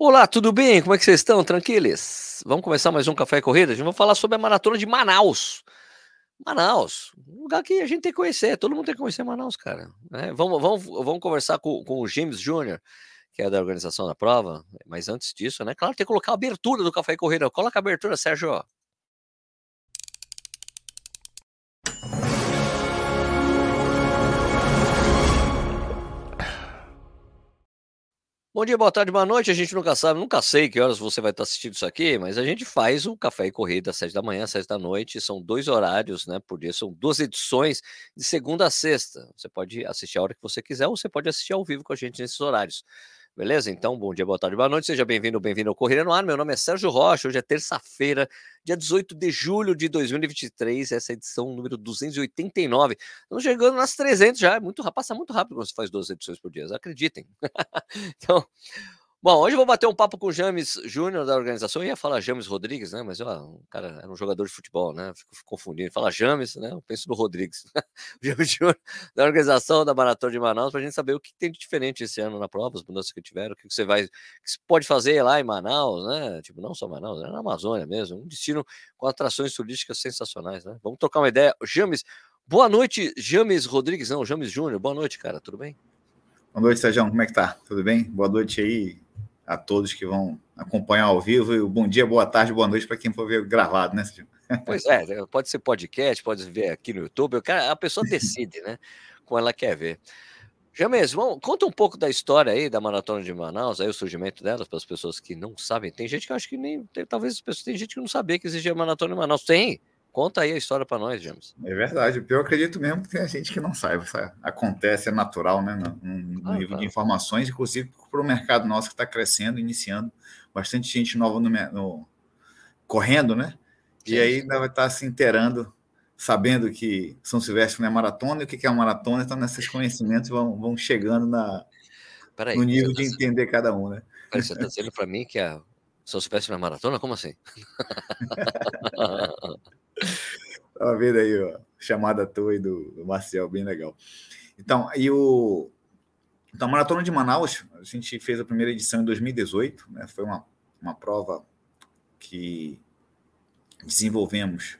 Olá, tudo bem? Como é que vocês estão? Tranquilos? Vamos começar mais um Café Corrida? A gente vai falar sobre a maratona de Manaus. Manaus, um lugar que a gente tem que conhecer, todo mundo tem que conhecer Manaus, cara. É, vamos, vamos, vamos conversar com, com o James Júnior, que é da organização da prova, mas antes disso, né? Claro, tem que colocar a abertura do Café Corrida. Coloca a abertura, Sérgio. Bom dia, boa tarde, boa noite. A gente nunca sabe, nunca sei que horas você vai estar assistindo isso aqui, mas a gente faz o café e corrida às sete da manhã, às sete da noite. São dois horários, né? Por dia, são duas edições de segunda a sexta. Você pode assistir a hora que você quiser, ou você pode assistir ao vivo com a gente nesses horários. Beleza? Então, bom dia, boa tarde, boa noite. Seja bem-vindo, bem-vindo ao Correio no Ar. Meu nome é Sérgio Rocha. Hoje é terça-feira, dia 18 de julho de 2023. Essa é edição número 289. Estamos chegando nas 300 já. É muito, passa muito rápido quando você faz duas edições por dia. Acreditem. então, Bom, hoje eu vou bater um papo com o James Júnior da organização. Eu ia falar James Rodrigues, né? Mas ó, o cara era um jogador de futebol, né? Fico confundindo. Fala James, né? Eu penso no Rodrigues. James Júnior da organização da Maratona de Manaus, para a gente saber o que tem de diferente esse ano na prova, as mudanças que tiveram, o que você vai, o que você pode fazer lá em Manaus, né? Tipo, não só Manaus, é na Amazônia mesmo. Um destino com atrações turísticas sensacionais, né? Vamos trocar uma ideia. James, boa noite, James Rodrigues, não, James Júnior. Boa noite, cara. Tudo bem? Boa noite, Sérgio. Como é que tá? Tudo bem? Boa noite aí a todos que vão acompanhar ao vivo. E bom dia, boa tarde, boa noite para quem for ver gravado, né, Pois é, pode ser podcast, pode ver aqui no YouTube. A pessoa decide, né? Como ela quer ver. James, vamos, conta um pouco da história aí da Maratona de Manaus, aí o surgimento delas, para as pessoas que não sabem. Tem gente que eu acho que nem. Tem, talvez as pessoas tem gente que não sabia que existia a Maratona de Manaus. Tem? Conta aí a história para nós, James. É verdade. Eu acredito mesmo que tem gente que não sabe. Acontece, é natural, né? No, no ah, nível tá. de informações, inclusive para o mercado nosso que está crescendo, iniciando. Bastante gente nova no, no correndo, né? Sim. E aí ainda vai estar tá se inteirando, sabendo que São Silvestre não é maratona e o que é uma maratona. Então, nesses conhecimentos vão, vão chegando na, Peraí, no nível de tá entender cada um, né? Peraí, você está dizendo para mim que a São Silvestre não é maratona? Como assim? Tava vendo aí, ó, chamada tua aí do, do Marcel, bem legal. Então, e o. Então, a Maratona de Manaus, a gente fez a primeira edição em 2018, né? Foi uma, uma prova que desenvolvemos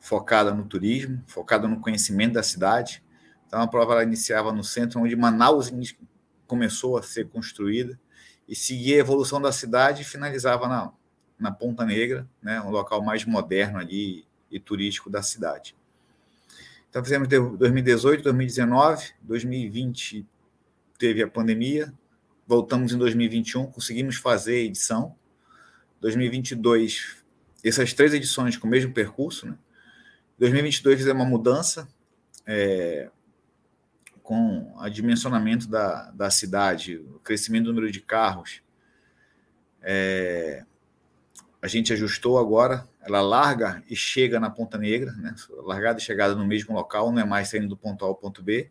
focada no turismo, focada no conhecimento da cidade. Então, a prova ela iniciava no centro onde Manaus começou a ser construída e seguia a evolução da cidade e finalizava na, na Ponta Negra, né, um local mais moderno ali e turístico da cidade. Então fizemos 2018, 2019, 2020 teve a pandemia, voltamos em 2021, conseguimos fazer a edição. 2022, essas três edições com o mesmo percurso, né? 2022 fizemos uma mudança é, com o dimensionamento da, da cidade, o crescimento do número de carros. É, a gente ajustou agora, ela larga e chega na Ponta Negra, né? largada e chegada no mesmo local, não é mais saindo do ponto A ao ponto B.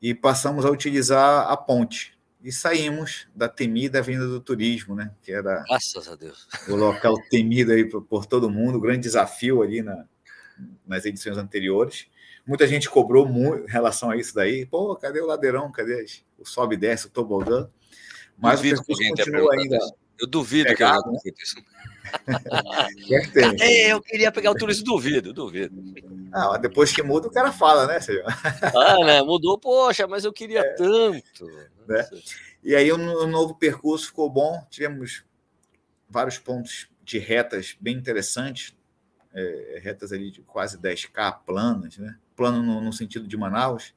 E passamos a utilizar a ponte. E saímos da temida Avenida do Turismo, né? que era Graças a Deus. o local temido aí por, por todo mundo, o grande desafio ali na, nas edições anteriores. Muita gente cobrou muito em relação a isso daí. Pô, cadê o ladeirão? Cadê o sobe e desce, o tobogã? Mas Duvido o percurso continua ainda... Isso eu duvido Pegado, que eu né? isso. é, eu queria pegar o turismo, duvido, duvido. Ah, depois que muda, o cara fala, né, senhor? Ah, né? Mudou, poxa, mas eu queria é. tanto. Né? E aí o, o novo percurso ficou bom, tivemos vários pontos de retas bem interessantes, é, retas ali de quase 10K planas, né? Plano no, no sentido de Manaus,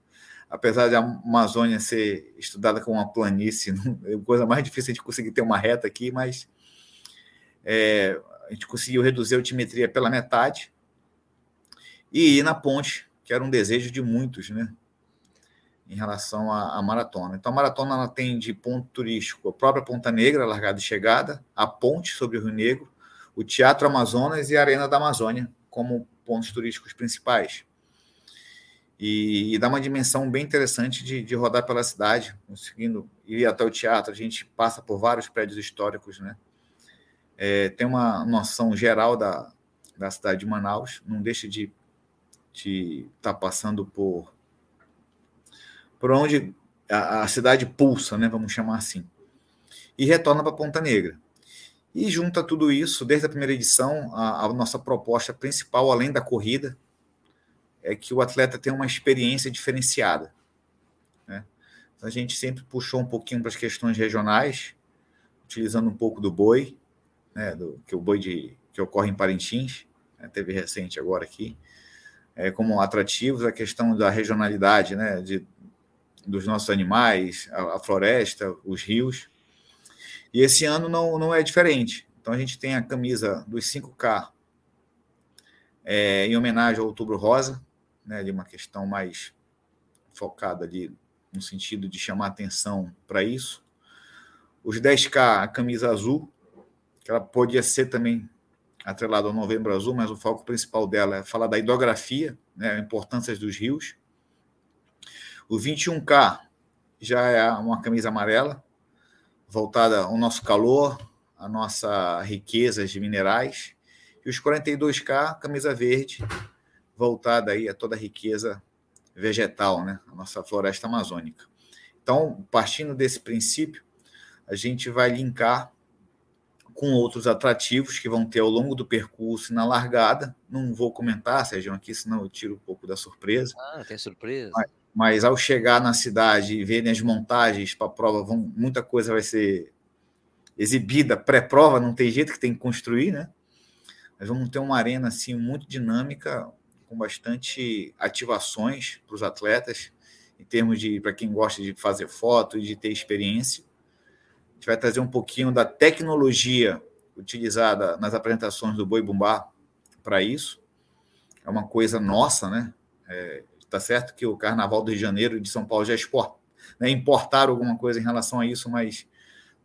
apesar de a Amazônia ser estudada como uma planície, é a coisa mais difícil de conseguir ter uma reta aqui, mas é, a gente conseguiu reduzir a altimetria pela metade e ir na ponte, que era um desejo de muitos, né? Em relação à, à maratona. Então, a maratona ela tem de ponto turístico a própria Ponta Negra, largada e chegada, a ponte sobre o Rio Negro, o Teatro Amazonas e a Arena da Amazônia como pontos turísticos principais e, e dá uma dimensão bem interessante de, de, rodar pela cidade, conseguindo ir até o teatro. A gente passa por vários prédios históricos, né? É, tem uma noção geral da, da cidade de Manaus, não deixa de estar tá passando por por onde a, a, cidade pulsa, né? Vamos chamar assim. e retorna para Ponta Negra. E junta tudo isso, desde a primeira edição, a, a, nossa proposta principal, além da corrida, é que o atleta tenha uma experiência diferenciada. Né? Então, a gente sempre puxou um pouquinho para as questões regionais, utilizando um pouco do boi, né, do, que o boi de, que ocorre em Parintins, né, teve recente agora aqui, é, como atrativos, a questão da regionalidade, né, de, dos nossos animais, a, a, floresta, os rios. E esse ano não, não é diferente. Então a gente tem a camisa dos 5K é, em homenagem ao Outubro Rosa, né, de uma questão mais focada ali no sentido de chamar atenção para isso. Os 10K, a camisa azul, que ela podia ser também atrelada ao Novembro Azul, mas o foco principal dela é falar da hidrografia, né, a importância dos rios. O 21K já é uma camisa amarela, voltada ao nosso calor, à nossa riqueza de minerais. E os 42K, camisa verde, voltada aí a toda a riqueza vegetal, né, a nossa floresta amazônica. Então, partindo desse princípio, a gente vai linkar com outros atrativos que vão ter ao longo do percurso na largada. Não vou comentar, Sérgio, aqui, senão eu tiro um pouco da surpresa. Ah, tem surpresa. Mas, mas ao chegar na cidade e verem as montagens para a prova, vão, muita coisa vai ser exibida pré-prova, não tem jeito que tem que construir, né? Mas vamos ter uma arena assim muito dinâmica, com bastante ativações para os atletas, em termos de para quem gosta de fazer foto e de ter experiência gente vai trazer um pouquinho da tecnologia utilizada nas apresentações do Boi Bumbá para isso. É uma coisa nossa, né? É, tá certo que o Carnaval do Rio de Janeiro e de São Paulo já export, né, importaram alguma coisa em relação a isso, mas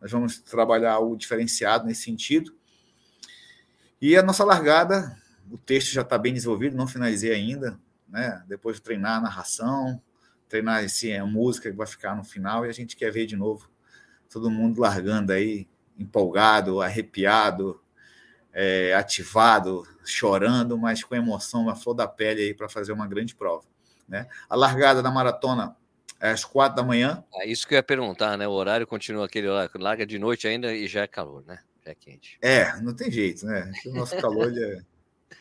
nós vamos trabalhar algo diferenciado nesse sentido. E a nossa largada, o texto já está bem desenvolvido, não finalizei ainda, né? Depois de treinar a narração, treinar esse, a música que vai ficar no final, e a gente quer ver de novo todo mundo largando aí, empolgado, arrepiado, é, ativado, chorando, mas com emoção, uma flor da pele aí para fazer uma grande prova. Né? A largada da maratona é às quatro da manhã. É isso que eu ia perguntar, né? O horário continua aquele horário, larga de noite ainda e já é calor, né? Já é quente. É, não tem jeito, né? O nosso calor é,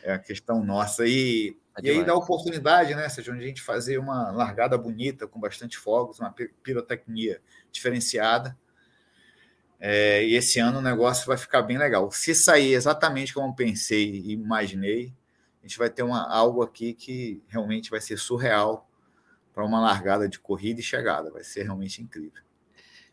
é a questão nossa. E, é e aí dá oportunidade, né, seja onde a gente fazer uma largada bonita, com bastante fogos, uma pirotecnia diferenciada. É, e esse ano o negócio vai ficar bem legal. Se sair exatamente como pensei e imaginei, a gente vai ter uma, algo aqui que realmente vai ser surreal para uma largada de corrida e chegada. Vai ser realmente incrível.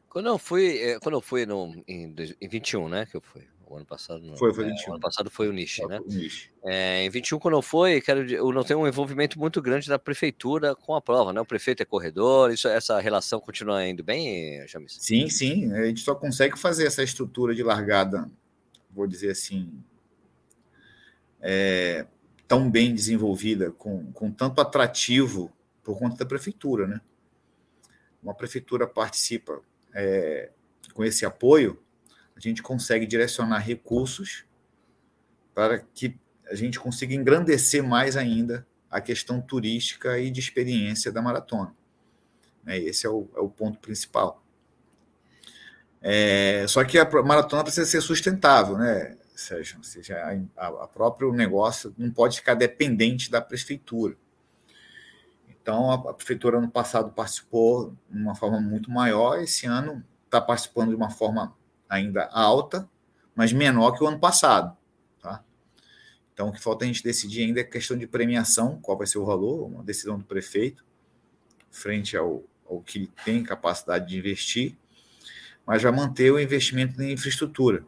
Quando eu fui, é, quando eu fui no, em, em 21, né? Que eu fui. O ano passado não. Foi, foi 21. É, o ano passado foi o Niche, né? O. É, em 21, quando eu fui, quero, eu não tenho um envolvimento muito grande da prefeitura com a prova, né? O prefeito é corredor, isso, essa relação continua indo bem, Jamis? Sim, sim. A gente só consegue fazer essa estrutura de largada, vou dizer assim, é, tão bem desenvolvida, com, com tanto atrativo por conta da prefeitura, né? Uma prefeitura participa é, com esse apoio a gente consegue direcionar recursos para que a gente consiga engrandecer mais ainda a questão turística e de experiência da maratona. É, esse é o, é o ponto principal. É, só que a maratona precisa ser sustentável, né, Sérgio? Ou seja, a, a próprio negócio não pode ficar dependente da prefeitura. Então, a, a prefeitura ano passado participou de uma forma muito maior, esse ano está participando de uma forma ainda alta, mas menor que o ano passado. Tá? Então, o que falta a gente decidir ainda é questão de premiação, qual vai ser o valor, uma decisão do prefeito, frente ao, ao que tem capacidade de investir, mas vai manter o investimento em infraestrutura.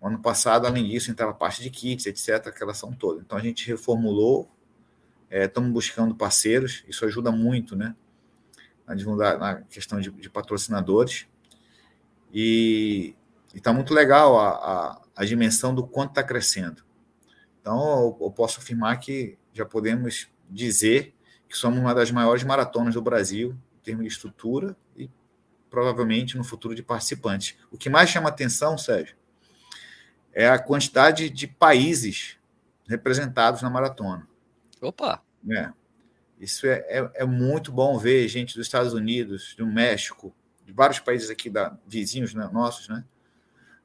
O ano passado, além disso, entrava parte de kits, etc., aquela ação toda. Então, a gente reformulou, é, estamos buscando parceiros, isso ajuda muito, né? Na, na questão de, de patrocinadores. E está muito legal a, a, a, dimensão do quanto está crescendo. Então, eu, eu posso afirmar que já podemos dizer que somos uma das maiores maratonas do Brasil, em termos de estrutura e provavelmente no futuro de participantes. O que mais chama atenção, Sérgio, é a quantidade de países representados na maratona. Opa! É. Isso é, é, é, muito bom ver gente dos Estados Unidos, do México, de vários países aqui da, vizinhos né, nossos, né?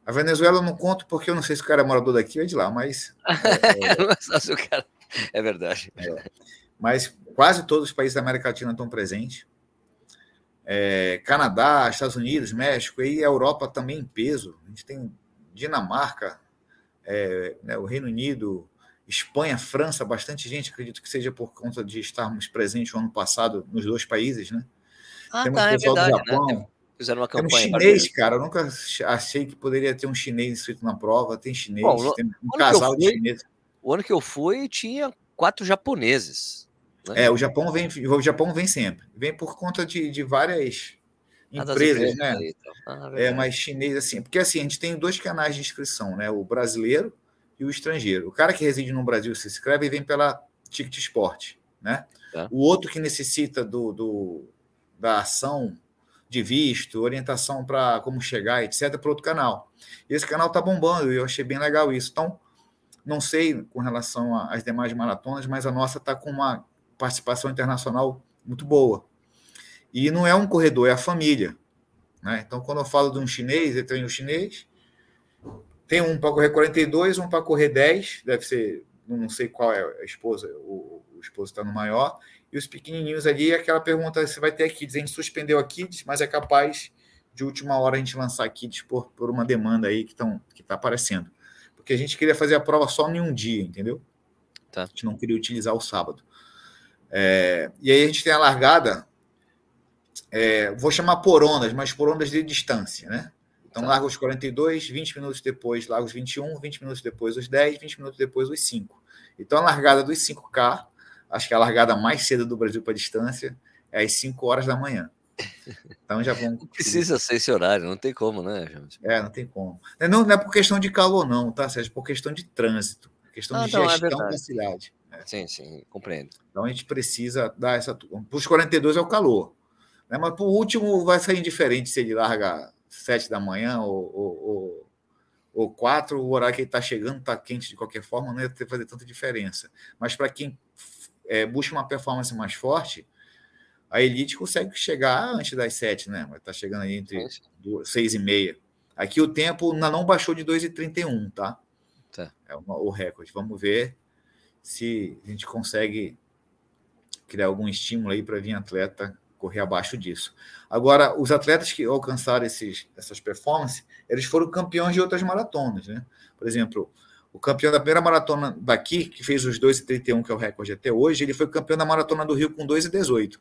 A Venezuela eu não conto porque eu não sei se o cara é morador daqui ou é de lá, mas. É, é, cara... é verdade. É. Mas quase todos os países da América Latina estão presentes. É, Canadá, Estados Unidos, México e a Europa também em peso. A gente tem Dinamarca, é, né, o Reino Unido, Espanha, França, bastante gente, acredito que seja por conta de estarmos presentes no ano passado nos dois países, né? Ah, Temos tá, é verdade, do né? Japão. Né? Fizeram uma campanha. Tem um chinês, cara. Eu nunca achei que poderia ter um chinês inscrito na prova. Tem chinês, Bom, tem um casal fui, de chineses. O ano que eu fui tinha quatro japoneses. Né? É, o Japão vem, o Japão vem sempre. Vem por conta de, de várias ah, empresas, né? Aí, então. ah, é, mas chinês assim, porque assim, a gente tem dois canais de inscrição, né? O brasileiro e o estrangeiro. O cara que reside no Brasil se inscreve e vem pela Ticket Sport, né? É. O outro que necessita do, do da ação de visto, orientação para como chegar, etc., para outro canal. Esse canal está bombando e eu achei bem legal isso. Então, não sei com relação às demais maratonas, mas a nossa está com uma participação internacional muito boa. E não é um corredor, é a família. Né? Então, quando eu falo de um chinês, eu tenho um chinês, tem um para correr 42, um para correr 10, deve ser, não sei qual é a esposa, o, o esposo está no maior, e os pequenininhos ali, aquela pergunta, você vai ter aqui, a gente suspendeu a Kids, mas é capaz de última hora a gente lançar a Kids por, por uma demanda aí que está que tá aparecendo. Porque a gente queria fazer a prova só em um dia, entendeu? Tá. A gente não queria utilizar o sábado. É, e aí a gente tem a largada, é, vou chamar por ondas, mas por ondas de distância, né? Então, tá. larga os 42, 20 minutos depois, larga os 21, 20 minutos depois os 10, 20 minutos depois os 5. Então, a largada dos 5K, acho que é a largada mais cedo do Brasil para distância, é às 5 horas da manhã. Então já vamos. Precisa ser esse horário, não tem como, né, gente? É, não tem como. Não, não é por questão de calor, não, tá, Sérgio? É por questão de trânsito, questão ah, de não, é gestão é da cidade. É. Sim, sim, compreendo. Então a gente precisa dar essa. Para os 42 é o calor. Né? Mas para o último vai sair indiferente se ele larga 7 da manhã ou, ou, ou, ou 4, o horário que ele está chegando está quente de qualquer forma, não ia ter fazer tanta diferença. Mas para quem é, busca uma performance mais forte, a elite consegue chegar antes das 7, né? Vai estar tá chegando aí entre 6 e meia. Aqui o tempo ainda não baixou de 2,31, tá? tá? É uma, o recorde. Vamos ver se a gente consegue criar algum estímulo aí para vir atleta correr abaixo disso. Agora, os atletas que alcançaram esses, essas performances, eles foram campeões de outras maratonas, né? Por exemplo, o campeão da primeira maratona daqui, que fez os 2,31, que é o recorde até hoje, ele foi campeão da maratona do Rio com 2,18.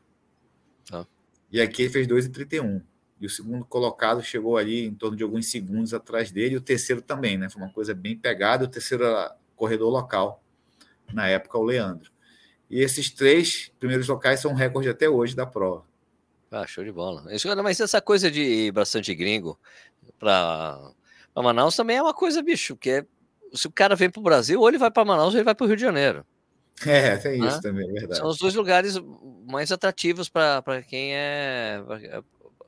Ah. E aqui ele fez 2,31. E o segundo colocado chegou ali em torno de alguns segundos atrás dele, e o terceiro também, né? Foi uma coisa bem pegada. O terceiro era corredor local, na época, o Leandro. E esses três primeiros locais são recorde até hoje da prova. Ah, show de bola. Mas essa coisa de bastante gringo para Manaus também é uma coisa, bicho, que é. Se o cara vem para o Brasil, ou ele vai para Manaus ou ele vai para o Rio de Janeiro. É, tem isso também, é verdade. São os dois lugares mais atrativos para quem é.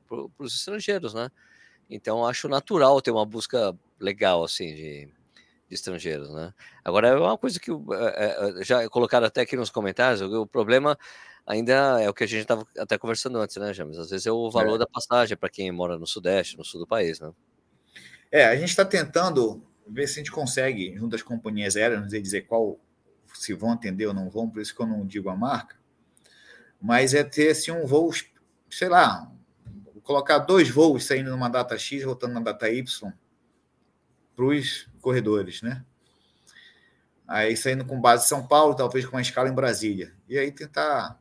para os estrangeiros, né? Então acho natural ter uma busca legal, assim, de, de estrangeiros, né? Agora é uma coisa que é, é, já colocaram até aqui nos comentários, o problema ainda é o que a gente estava até conversando antes, né, James? Às vezes é o valor é. da passagem para quem mora no Sudeste, no sul do país, né? É, a gente está tentando ver se a gente consegue, junto às companhias aéreas, dizer qual se vão atender ou não vão, por isso que eu não digo a marca, mas é ter assim, um voo, sei lá, colocar dois voos saindo numa data X, voltando na data Y para os corredores, né? Aí saindo com base em São Paulo, talvez com uma escala em Brasília. E aí tentar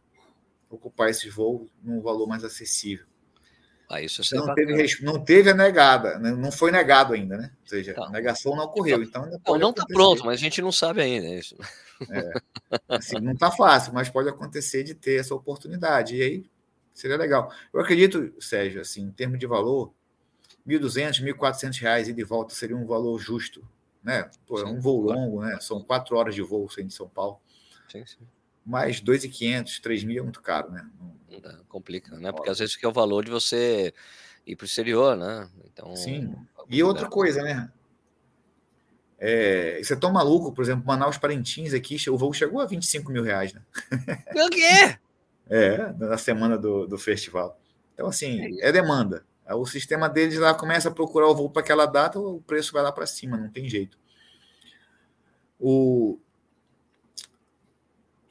ocupar esses voos num valor mais acessível. Ah, isso é não, teve, não teve a negada, né? não foi negado ainda, né? Ou seja, a negação não ocorreu. Então, então não está pronto, mas a gente não sabe ainda. Isso. É, assim, não está fácil, mas pode acontecer de ter essa oportunidade. E aí seria legal. Eu acredito, Sérgio, assim, em termos de valor, R$ 1.200, 1.400 reais e de volta seria um valor justo. Né? Pô, é um voo longo, né? São quatro horas de voo saindo de São Paulo. Sim, sim mas 2.500, 3.000 é muito caro, né? Não complica, né? Porque às vezes que é o valor de você ir para o exterior, né? Então, Sim. E outra coisa, né? É, você é tão maluco, por exemplo, Manaus Parintins aqui, o voo chegou a 25 mil reais, né? O quê? É, na semana do, do festival. Então, assim, é demanda. O sistema deles lá começa a procurar o voo para aquela data, o preço vai lá para cima, não tem jeito. O,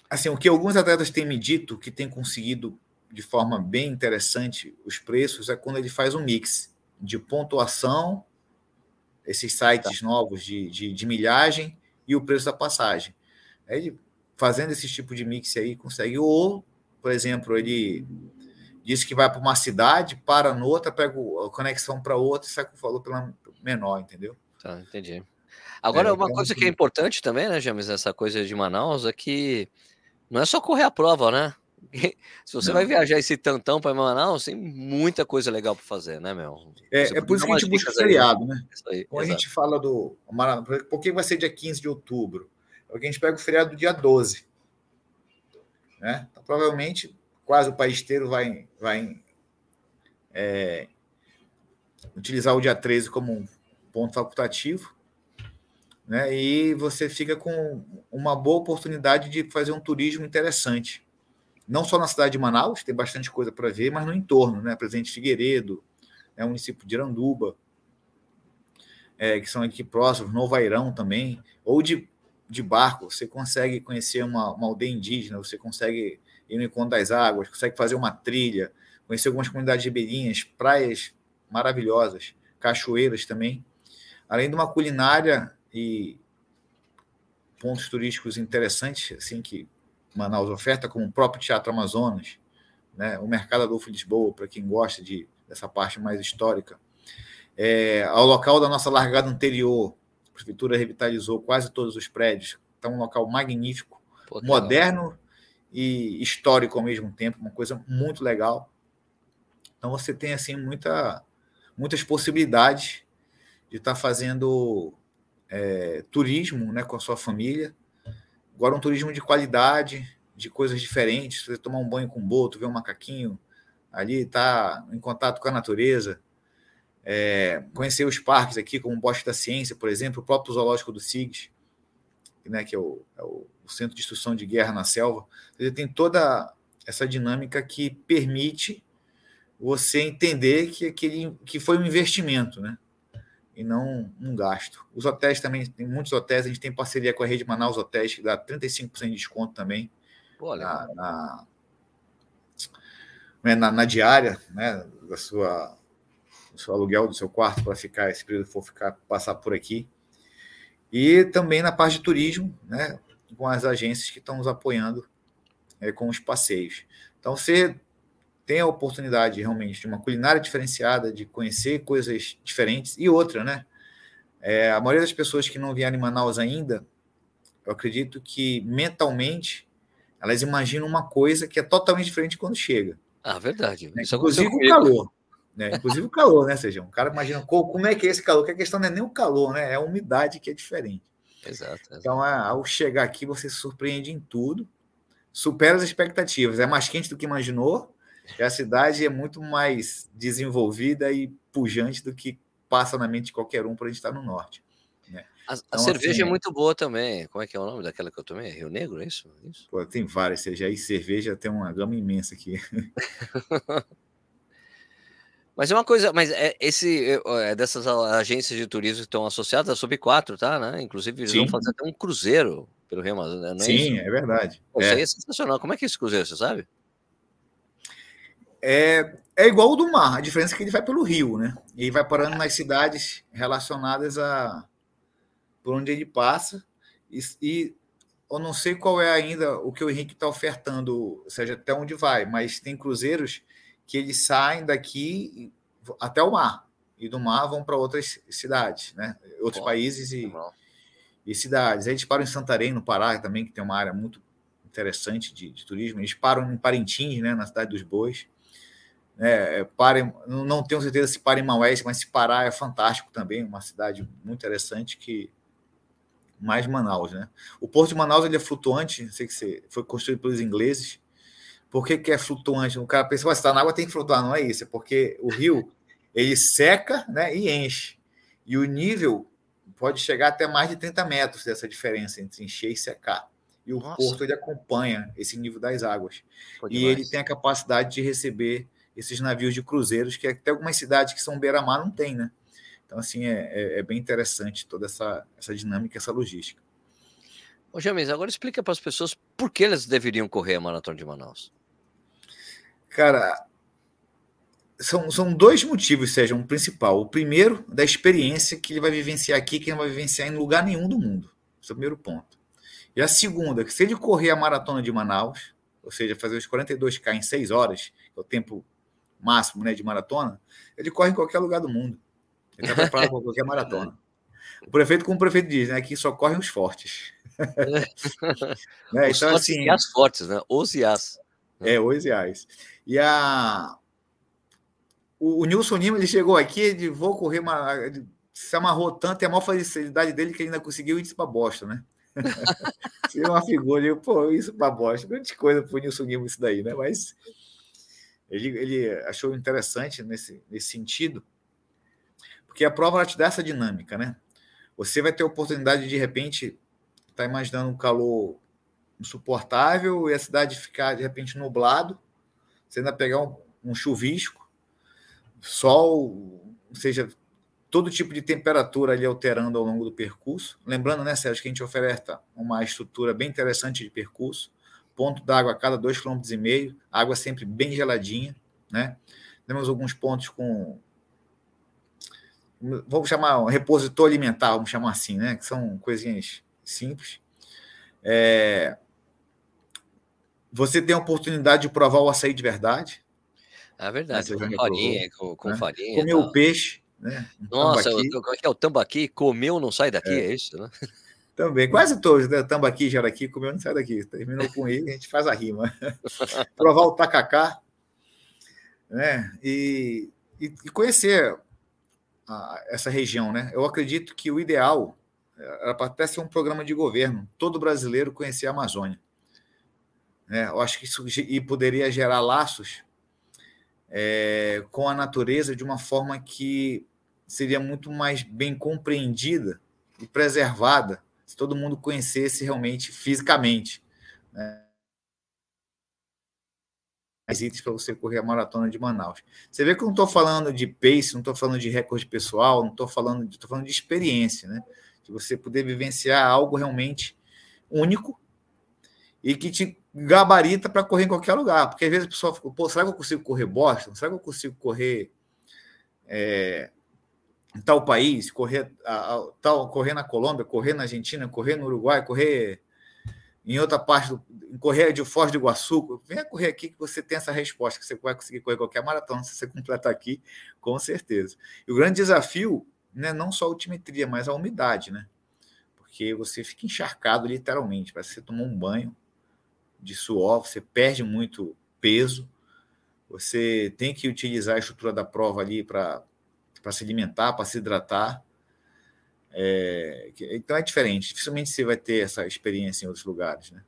assim, o que alguns atletas têm me dito que tem conseguido de forma bem interessante os preços é quando ele faz um mix de pontuação, esses sites tá. novos de, de, de, milhagem e o preço da passagem. Ele, fazendo esse tipo de mix aí, consegue. Ou, por exemplo, ele diz que vai para uma cidade, para noutra, pega a conexão para outra e sai com o valor pela menor, entendeu? Tá, entendi. Agora, é, uma então, coisa que é importante também, né, James, essa coisa de Manaus, é que não é só correr a prova, né? Se você não. vai viajar esse tantão para Manaus, tem muita coisa legal para fazer, né, meu? É, é por isso que a gente busca feriado, né? Aí, Quando exato. a gente fala do Maranhão, por que vai ser dia 15 de outubro? Porque a gente pega o feriado do dia 12. Né? Então, provavelmente quase o país inteiro vai, vai é, utilizar o dia 13 como um ponto facultativo, né? E você fica com uma boa oportunidade de fazer um turismo interessante. Não só na cidade de Manaus, tem bastante coisa para ver, mas no entorno, né? Presidente Figueiredo, né? o município de Iranduba, é, que são aqui próximos, Novo Airão também, ou de, de barco, você consegue conhecer uma, uma aldeia indígena, você consegue ir no Encontro das Águas, consegue fazer uma trilha, conhecer algumas comunidades ribeirinhas, praias maravilhosas, cachoeiras também, além de uma culinária e pontos turísticos interessantes, assim que Manaus oferta, como o próprio Teatro Amazonas, né, o Mercado Adolfo Lisboa, para quem gosta de, dessa parte mais histórica. É, ao local da nossa largada anterior, a prefeitura revitalizou quase todos os prédios, está um local magnífico, Pô, moderno, e histórico ao mesmo tempo, uma coisa muito legal. Então você tem assim muita, muitas possibilidades de estar tá fazendo é, turismo né, com a sua família. Agora um turismo de qualidade, de coisas diferentes. Você tomar um banho com boto, ver um macaquinho ali, tá em contato com a natureza. É, conhecer os parques aqui, como o Bosque da Ciência, por exemplo, o próprio Zoológico do SIGS, né, que é o, é o Centro de Instrução de Guerra na Selva, ele tem toda essa dinâmica que permite você entender que, aquele, que foi um investimento, né? E não um gasto. Os hotéis também, tem muitos hotéis, a gente tem parceria com a Rede Manaus Hotéis, que dá 35% de desconto também Pô, na, na, né, na, na, diária, né? Da sua, do seu aluguel do seu quarto para ficar, esse período for ficar, passar por aqui. E também na parte de turismo, né? com as agências que estão nos apoiando é, com os passeios. Então, você tem a oportunidade realmente de uma culinária diferenciada, de conhecer coisas diferentes e outra, né? É, a maioria das pessoas que não vieram em Manaus ainda, eu acredito que mentalmente elas imaginam uma coisa que é totalmente diferente quando chega. Ah, verdade. Né? Inclusive o calor. Né? Inclusive o calor, né, Sejam? O cara imagina como é que é esse calor, que a questão não é nem o calor, né? É a umidade que é diferente. Exato. exato. Então, é, ao chegar aqui, você se surpreende em tudo, supera as expectativas. É mais quente do que imaginou, e a cidade é muito mais desenvolvida e pujante do que passa na mente de qualquer um por a gente estar no norte. Né? A, então, a, cerveja assim, é muito boa também. Como é que é o nome daquela que eu tomei? Rio Negro, é isso? É isso? Pô, tem várias, seja aí cerveja tem uma gama imensa aqui. Mas é uma coisa, mas é, esse é, dessas agências de turismo que estão associadas, a Sub 4, tá, né? Inclusive, eles Sim. vão fazer até um cruzeiro pelo Rio Amazonas, é Sim, isso? é verdade. Pô, é. Isso aí é sensacional. Como é que é esse cruzeiro, você sabe? É, é igual o do mar, a diferença é que ele vai pelo rio, né? E vai parando nas cidades relacionadas a por onde ele passa. E, e eu não sei qual é ainda o que o Henrique está ofertando, seja, até onde vai, mas tem cruzeiros que eles saem daqui até o mar e do mar vão para outras cidades, né? Outros Bom, países e, e cidades. Aí eles param em Santarém, no Pará, também que tem uma área muito interessante de, de turismo. Eles param em Parintins, né? Na cidade dos Bois. É, é parem, não tenho certeza se para em Maués, mas se parar é fantástico também, uma cidade muito interessante que mais Manaus, né? O Porto de Manaus ele é flutuante, não sei que você foi construído pelos ingleses por que, que é flutuante? O cara pensa, se está na água tem que flutuar. Não é isso, é porque o rio ele seca né, e enche. E o nível pode chegar até mais de 30 metros dessa diferença entre encher e secar. E o Nossa. porto ele acompanha esse nível das águas. E ele tem a capacidade de receber esses navios de cruzeiros, que até algumas cidades que são beira-mar não tem, né? Então, assim, é, é, é, bem interessante toda essa, essa dinâmica, essa logística. Ô, James, agora explica para as pessoas por que elas deveriam correr a Maratona de Manaus. Cara, são, são dois motivos, seja um principal. O primeiro, da experiência que ele vai vivenciar aqui, que ele não vai vivenciar em lugar nenhum do mundo. Esse é o primeiro ponto. E a segunda, que se ele correr a maratona de Manaus, ou seja, fazer os 42K em 6 horas, é o tempo máximo né, de maratona, ele corre em qualquer lugar do mundo. Ele está preparado para qualquer maratona. O prefeito, como o prefeito diz, né, aqui só correm os fortes. né, os então, fortes assim, e as fortes, né? Os e as. É, os e as. E a, o, o Nilson Lima ele chegou aqui de vou correr uma. Ele se amarrou tanto, e a maior felicidade dele que ele ainda conseguiu ir para bosta, né? Seria uma figura, eu, pô, isso para bosta, grande coisa para o Nilson Lima isso daí, né? Mas ele, ele achou interessante nesse, nesse sentido, porque a prova te dá essa dinâmica, né? Você vai ter a oportunidade de, de repente, estar tá imaginando um calor insuportável e a cidade ficar, de repente, nublado, você ainda pegar um, um chuvisco, sol, ou seja, todo tipo de temperatura ali alterando ao longo do percurso. Lembrando, né, Sérgio, que a gente oferece uma estrutura bem interessante de percurso, ponto d'água a cada 2,5 km, água sempre bem geladinha, né? Temos alguns pontos com vamos chamar um repositor alimentar, vamos chamar assim, né? Que são coisinhas simples. É... Você tem a oportunidade de provar o açaí de verdade, é verdade, com farinha, com, com né? farinha. Comer o peixe, né? Um Nossa, tambaqui. o, que é o tambaqui? Comeu, não sai daqui, é, é isso, né? Também, quase todos, né? Tambaqui, jaraqui, comeu, não sai daqui. Terminou com ele, a gente faz a rima. Provar o tacacá, né? E, e, e conhecer a, essa região, né? Eu acredito que o ideal era para até ser um programa de governo, todo brasileiro conhecer a Amazônia. Né? Eu acho que isso e poderia gerar laços é, com a natureza de uma forma que seria muito mais bem compreendida e preservada se todo mundo conhecesse realmente fisicamente. Né? itens para você correr a maratona de Manaus. Você vê que eu não estou falando de pace, não estou falando de recorde pessoal, não estou falando, estou falando de experiência, né? De você poder vivenciar algo realmente único e que te gabarita para correr em qualquer lugar. Porque às vezes a pessoa fica, pô, será que eu consigo correr Boston? Será que eu consigo correr é, tal país? Correr, a, a, tal, correr na Colômbia, correr na Argentina, correr no Uruguai, correr em outra parte, do, correr de Foz do Iguaçu? Venha correr aqui que você tem essa resposta, que você vai conseguir correr qualquer maratona se você completar aqui, com certeza. E o grande desafio né, não só a altimetria, mas a umidade, né? Porque você fica encharcado literalmente, parece que você tomou um banho de suor, você perde muito peso, você tem que utilizar a estrutura da prova ali para se alimentar, para se hidratar. É, então é diferente, dificilmente você vai ter essa experiência em outros lugares, né?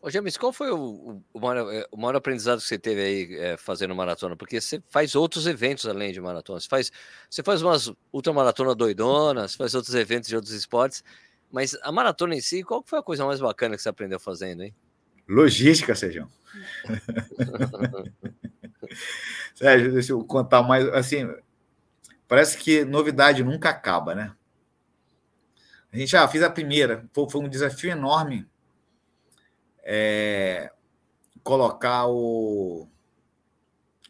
Ô, James, qual foi o, o, maior, é, o, maior, aprendizado que você teve aí é, fazendo maratona? Porque você faz outros eventos além de maratona. Você faz, você faz umas ultramaratona doidonas, faz outros eventos de outros esportes, mas a maratona em si, qual foi a coisa mais bacana que você aprendeu fazendo, hein? Logística, Sérgio. Sérgio, deixa eu contar mais. Assim, parece que novidade nunca acaba, né? A gente já ah, fez a primeira, foi, foi um desafio enorme é, colocar o,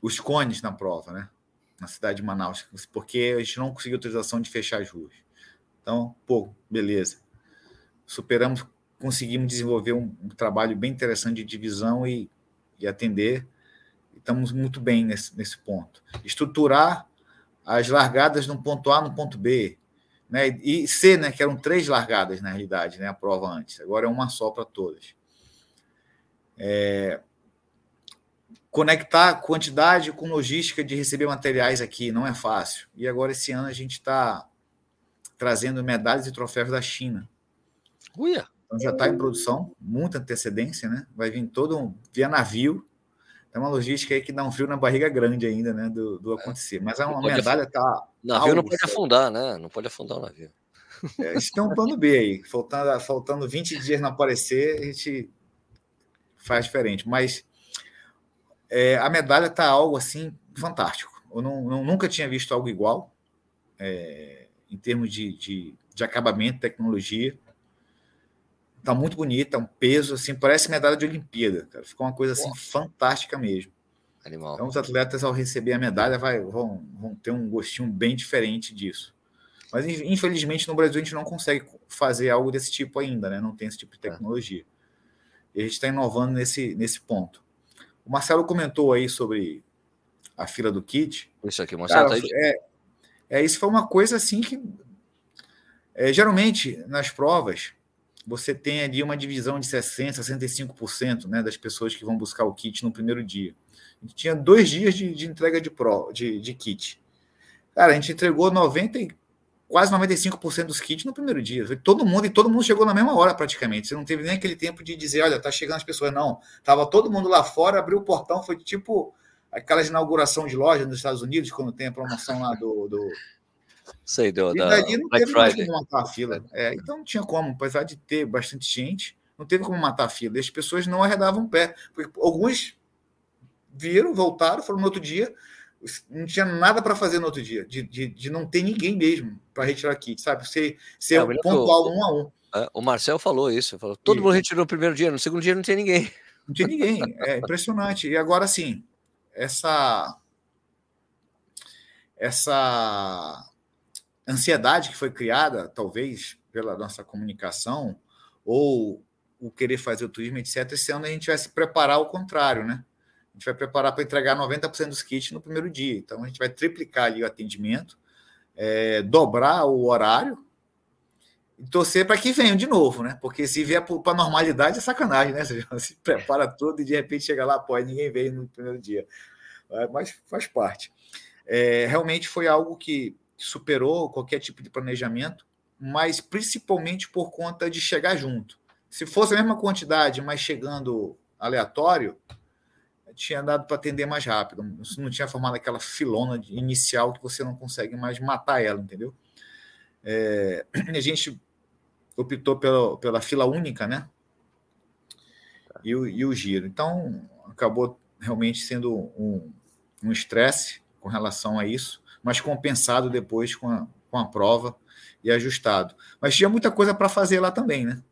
os cones na prova, né? Na cidade de Manaus, porque a gente não conseguiu autorização de fechar as ruas. Então, pô, beleza. Superamos conseguimos desenvolver um, um trabalho bem interessante de divisão e, e atender. Estamos muito bem nesse, nesse ponto. Estruturar as largadas no ponto A no ponto B. Né? E C, né, que eram três largadas na realidade, né, a prova antes. Agora é uma só para todas. É... Conectar quantidade com logística de receber materiais aqui não é fácil. E agora, esse ano, a gente está trazendo medalhas e troféus da China. Uia! Então já está em produção, muita antecedência, né? Vai vir todo um via navio. É uma logística aí que dá um frio na barriga grande ainda, né? Do, do é. acontecer. Mas a medalha está. Navio não pode afundar, né? Não pode afundar o navio. É, a gente tem um plano B aí. Faltando, faltando 20 dias não aparecer, a gente faz diferente. Mas é, a medalha está algo assim fantástico. Eu não, não, nunca tinha visto algo igual é, em termos de, de, de acabamento, tecnologia. Está muito bonita, um peso, assim, parece medalha de Olimpíada, cara. Ficou uma coisa assim fantástica mesmo. Animal. Então, os atletas, ao receber a medalha, vai, vão, vão ter um gostinho bem diferente disso. Mas, infelizmente, no Brasil, a gente não consegue fazer algo desse tipo ainda, né? Não tem esse tipo de é. tecnologia. E a gente está inovando nesse, nesse ponto. O Marcelo comentou aí sobre a fila do kit. Isso aqui, Marcelo. Cara, tá é, é, isso foi uma coisa assim que. É, geralmente, nas provas, você tem ali uma divisão de 60%, 65% né, das pessoas que vão buscar o kit no primeiro dia. A gente tinha dois dias de, de entrega de, pro, de, de kit. Cara, a gente entregou 90, quase 95% dos kits no primeiro dia. Todo mundo, e todo mundo chegou na mesma hora praticamente. Você não teve nem aquele tempo de dizer, olha, tá chegando as pessoas. Não. Tava todo mundo lá fora, abriu o portão, foi tipo aquela inauguração de loja nos Estados Unidos, quando tem a promoção lá do. do... Sei, do, e não Black teve mais como matar a fila. É, então não tinha como, apesar de ter bastante gente, não teve como matar a fila. E as pessoas não arredavam o pé. Porque alguns viram, voltaram, foram no outro dia, não tinha nada para fazer no outro dia, de, de, de não ter ninguém mesmo para retirar kit, sabe? Ser, ser é, pontual um a um. É, o Marcel falou isso, falou, todo e... mundo retirou no primeiro dia, no segundo dia não tinha ninguém. Não tinha ninguém, é impressionante. E agora sim, essa essa ansiedade que foi criada, talvez pela nossa comunicação ou o querer fazer o turismo, etc. Esse ano a gente vai se preparar ao contrário, né? A gente vai preparar para entregar 90% dos kits no primeiro dia. Então, a gente vai triplicar ali o atendimento, é, dobrar o horário e torcer para que venham de novo, né? Porque se vier para a normalidade é sacanagem, né? Você se prepara tudo e de repente chega lá, pô, ninguém veio no primeiro dia. Mas faz parte. É, realmente foi algo que superou qualquer tipo de planejamento, mas principalmente por conta de chegar junto. Se fosse a mesma quantidade, mas chegando aleatório, tinha dado para atender mais rápido. Não tinha formado aquela filona inicial que você não consegue mais matar ela, entendeu? É, a gente optou pela, pela fila única, né? E o, e o giro. Então, acabou realmente sendo um estresse um com relação a isso, mas compensado depois com a, com a prova e ajustado. Mas tinha muita coisa para fazer lá também, né?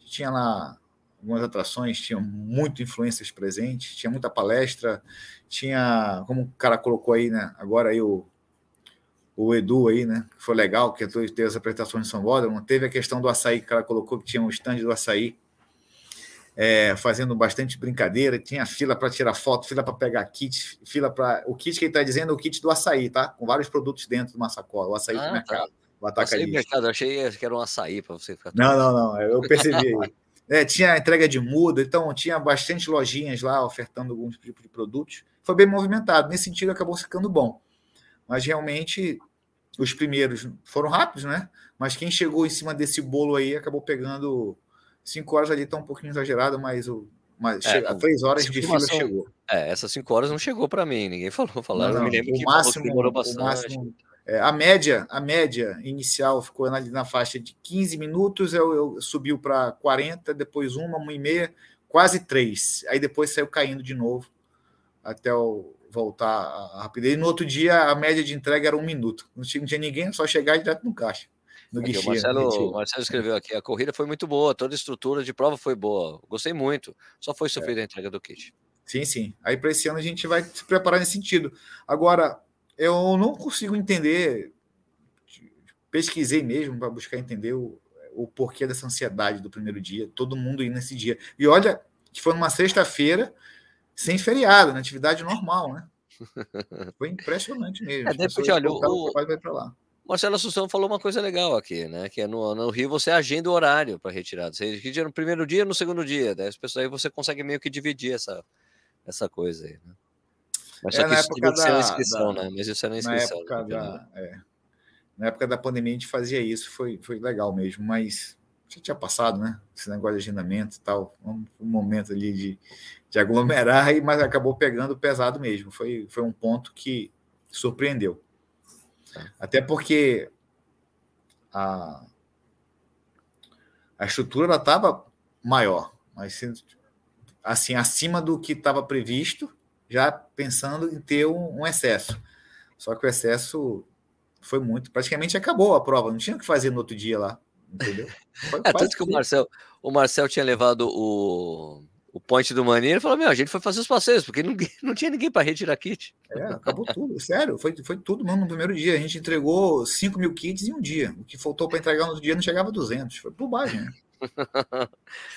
Tinha lá algumas atrações, tinham muito influências presentes, tinha muita palestra, tinha, como o cara colocou aí, né? Agora aí o, o Edu aí, né? Que foi legal, que teve as apresentações de São Borda, teve a questão do açaí que o cara colocou, que tinha um stand do açaí, é, fazendo bastante brincadeira, tinha fila para tirar foto, fila para pegar kit, fila para. O kit que ele está dizendo é o kit do açaí, tá? Com vários produtos dentro de uma sacola, o açaí ah, do mercado. Tá. O açaí do mercado, eu achei que era um açaí para você ficar. Não, não, não, eu percebi. É, tinha entrega de muda, então tinha bastante lojinhas lá ofertando alguns tipos de produtos. Foi bem movimentado. Nesse sentido, acabou ficando bom. Mas realmente, os primeiros foram rápidos, né? Mas quem chegou em cima desse bolo aí acabou pegando cinco horas ali, está um pouquinho exagerado, mas o. Mas é, chega, três horas de fila chegou. É, essas cinco horas não chegou para mim, ninguém falou. Falaram, não, não, me lembro o que máximo, demorou bastante. O máximo, é, a média, a média inicial ficou na, na faixa de 15 minutos, eu, eu subiu para 40, depois uma, uma e meia, quase três. Aí depois saiu caindo de novo até o, voltar a rapidez. E no outro dia a média de entrega era um minuto. Não tinha, não tinha ninguém, só chegar direto no caixa. No guichê, o Marcelo, Marcelo escreveu aqui: a corrida foi muito boa, toda a estrutura de prova foi boa. Gostei muito. Só foi sofrida é. a entrega do kit. Sim, sim. Aí para esse ano a gente vai se preparar nesse sentido. Agora, eu não consigo entender, pesquisei mesmo para buscar entender o, o porquê dessa ansiedade do primeiro dia, todo mundo indo nesse dia. E olha que foi numa sexta-feira, sem feriado, na atividade normal, né? Foi impressionante mesmo. É, depois, olha, o, vai para lá. Marcelo Assunção falou uma coisa legal aqui, né? Que é no, no Rio você agenda o horário para retirada. Você retira no primeiro dia no segundo dia. Daí as pessoas aí você consegue meio que dividir essa, essa coisa aí, né? Mas é, na época da, inscrição, da, né? Mas isso é na inscrição. Na época, né? da, é, na época da pandemia a gente fazia isso, foi, foi legal mesmo, mas já tinha passado, né? Esse negócio de agendamento e tal, um, um momento ali de, de aglomerar, mas acabou pegando pesado mesmo. Foi, foi um ponto que surpreendeu. Até porque a, a estrutura estava maior, mas assim, acima do que estava previsto, já pensando em ter um, um excesso. Só que o excesso foi muito. Praticamente acabou a prova, não tinha o que fazer no outro dia lá. Entendeu? é, tanto que o Marcel, o Marcel tinha levado o, o point do Maninho e falou: Meu, a gente foi fazer os passeios, porque não, não tinha ninguém para retirar kit. É, acabou tudo, sério, foi, foi tudo mesmo no primeiro dia. A gente entregou 5 mil kits em um dia. O que faltou para entregar no outro dia não chegava a 200. Foi bobagem, né?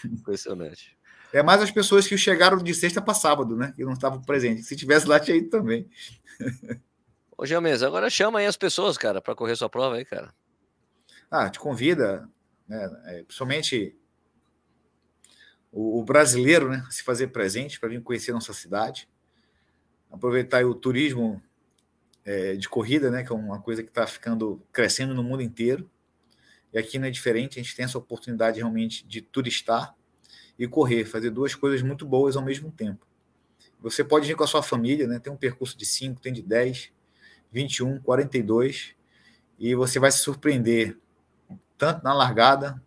Impressionante. É mais as pessoas que chegaram de sexta para sábado, né? Que não estavam presentes. Se tivesse lá, tinha ido também. Ô, Giamesa, agora chama aí as pessoas, cara, para correr sua prova aí, cara. Ah, te convida, né? É, principalmente o, o, brasileiro, né? Se fazer presente para vir conhecer nossa cidade. Aproveitar o turismo é, de corrida, né? Que é uma coisa que está ficando crescendo no mundo inteiro. E aqui não é diferente, a gente tem essa oportunidade realmente de turistar e correr, fazer duas coisas muito boas ao mesmo tempo. Você pode ir com a sua família, né? Tem um percurso de 5, tem de 10, 21, 42, e você vai se surpreender tanto na largada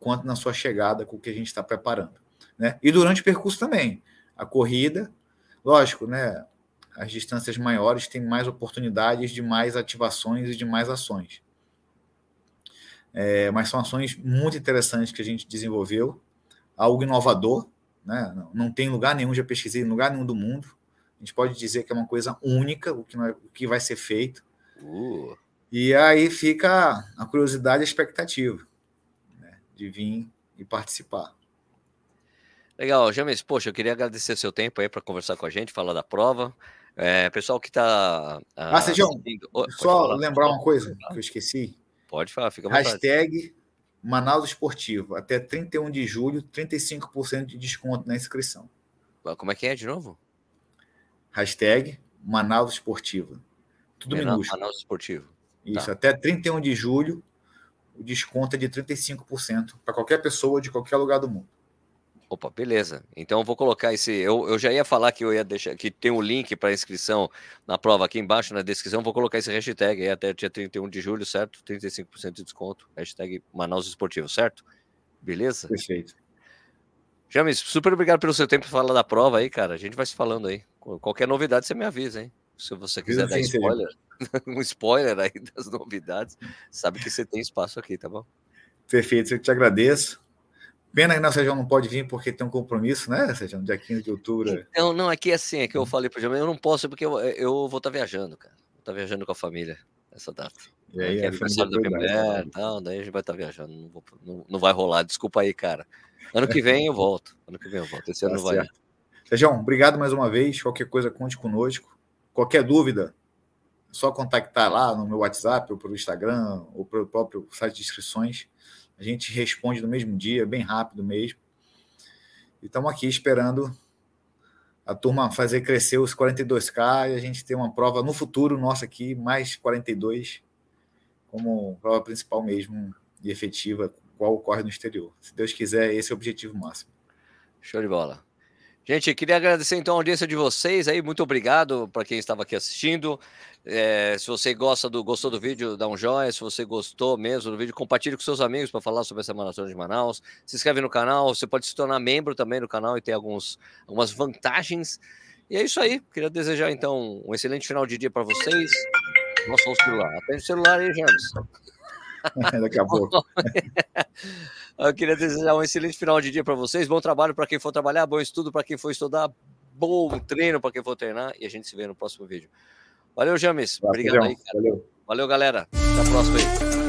quanto na sua chegada com o que a gente está preparando. Né? E durante o percurso também. A corrida, lógico, né? As distâncias maiores têm mais oportunidades de mais ativações e de mais ações. É, mas são ações muito interessantes que a gente desenvolveu algo inovador, né? não tem lugar nenhum, já pesquisei em lugar nenhum do mundo. A gente pode dizer que é uma coisa única o que, é, o que vai ser feito. Uh. E aí fica a curiosidade e a expectativa? De vir e participar. Legal, James, poxa, eu queria agradecer seu tempo aí para conversar com a gente, falar da prova. É, pessoal que está. Ah, ah Sejão, só falar, lembrar uma coisa que eu esqueci. Pode falar, fica à vontade. Hashtag Manaus Esportivo, até 31 de julho, 35% de desconto na inscrição. Como é que é de novo? Hashtag Manaus Esportiva. Tudo Manaus, minúsculo. Manaus Esportivo. Isso, tá. até 31 de julho, o desconto é de 35% para qualquer pessoa de qualquer lugar do mundo. Opa, beleza. Então eu vou colocar esse. Eu, eu já ia falar que eu ia deixar que tem um link para inscrição na prova aqui embaixo na descrição. Vou colocar esse hashtag aí até dia 31 de julho, certo? 35% de desconto. Hashtag Manaus Esportivo, certo? Beleza? Perfeito. James, super obrigado pelo seu tempo para falar da prova aí, cara. A gente vai se falando aí. Qualquer novidade você me avisa, hein? Se você quiser dar spoiler, um spoiler aí das novidades, sabe que você tem espaço aqui, tá bom? Perfeito, eu te agradeço. Pena que o Sérgio não pode vir porque tem um compromisso, né, Sérgio? Dia 15 de outubro. Não, não, aqui é assim, é que eu hum. falei pro Jamil, eu não posso porque eu, eu vou estar tá viajando, cara. Vou estar tá viajando com a família essa data. E aí, é aniversário da minha mulher, tal, daí a gente vai estar tá viajando. Não, vou, não, não, vai rolar, desculpa aí, cara. Ano que vem eu volto. Ano que vem eu volto. Esse ano tá não vai. Sérgio, obrigado mais uma vez. Qualquer coisa, conte conosco. Qualquer dúvida, é só contactar lá no meu WhatsApp, ou pelo Instagram, ou pelo próprio site de inscrições. A gente responde no mesmo dia, bem rápido mesmo. E estamos aqui esperando a turma fazer crescer os 42K e a gente ter uma prova no futuro nossa aqui, mais 42, como prova principal mesmo e efetiva, qual ocorre no exterior. Se Deus quiser, esse é o objetivo máximo. Show de bola. Gente, queria agradecer então a audiência de vocês aí, muito obrigado para quem estava aqui assistindo. É, se você gosta do, gostou do vídeo, dá um joinha. Se você gostou mesmo do vídeo, compartilhe com seus amigos para falar sobre essa maratona de Manaus. Se inscreve no canal, você pode se tornar membro também do canal e ter alguns, algumas vantagens. E é isso aí. Queria desejar então um excelente final de dia para vocês. Nossa, o celular. Atende o celular aí, James. Daqui a pouco. Eu queria desejar um excelente final de dia para vocês. Bom trabalho para quem for trabalhar, bom estudo para quem for estudar, bom treino para quem for treinar. E a gente se vê no próximo vídeo. Valeu, James. Obrigado aí, cara. Valeu. Valeu, galera. Até a próxima aí.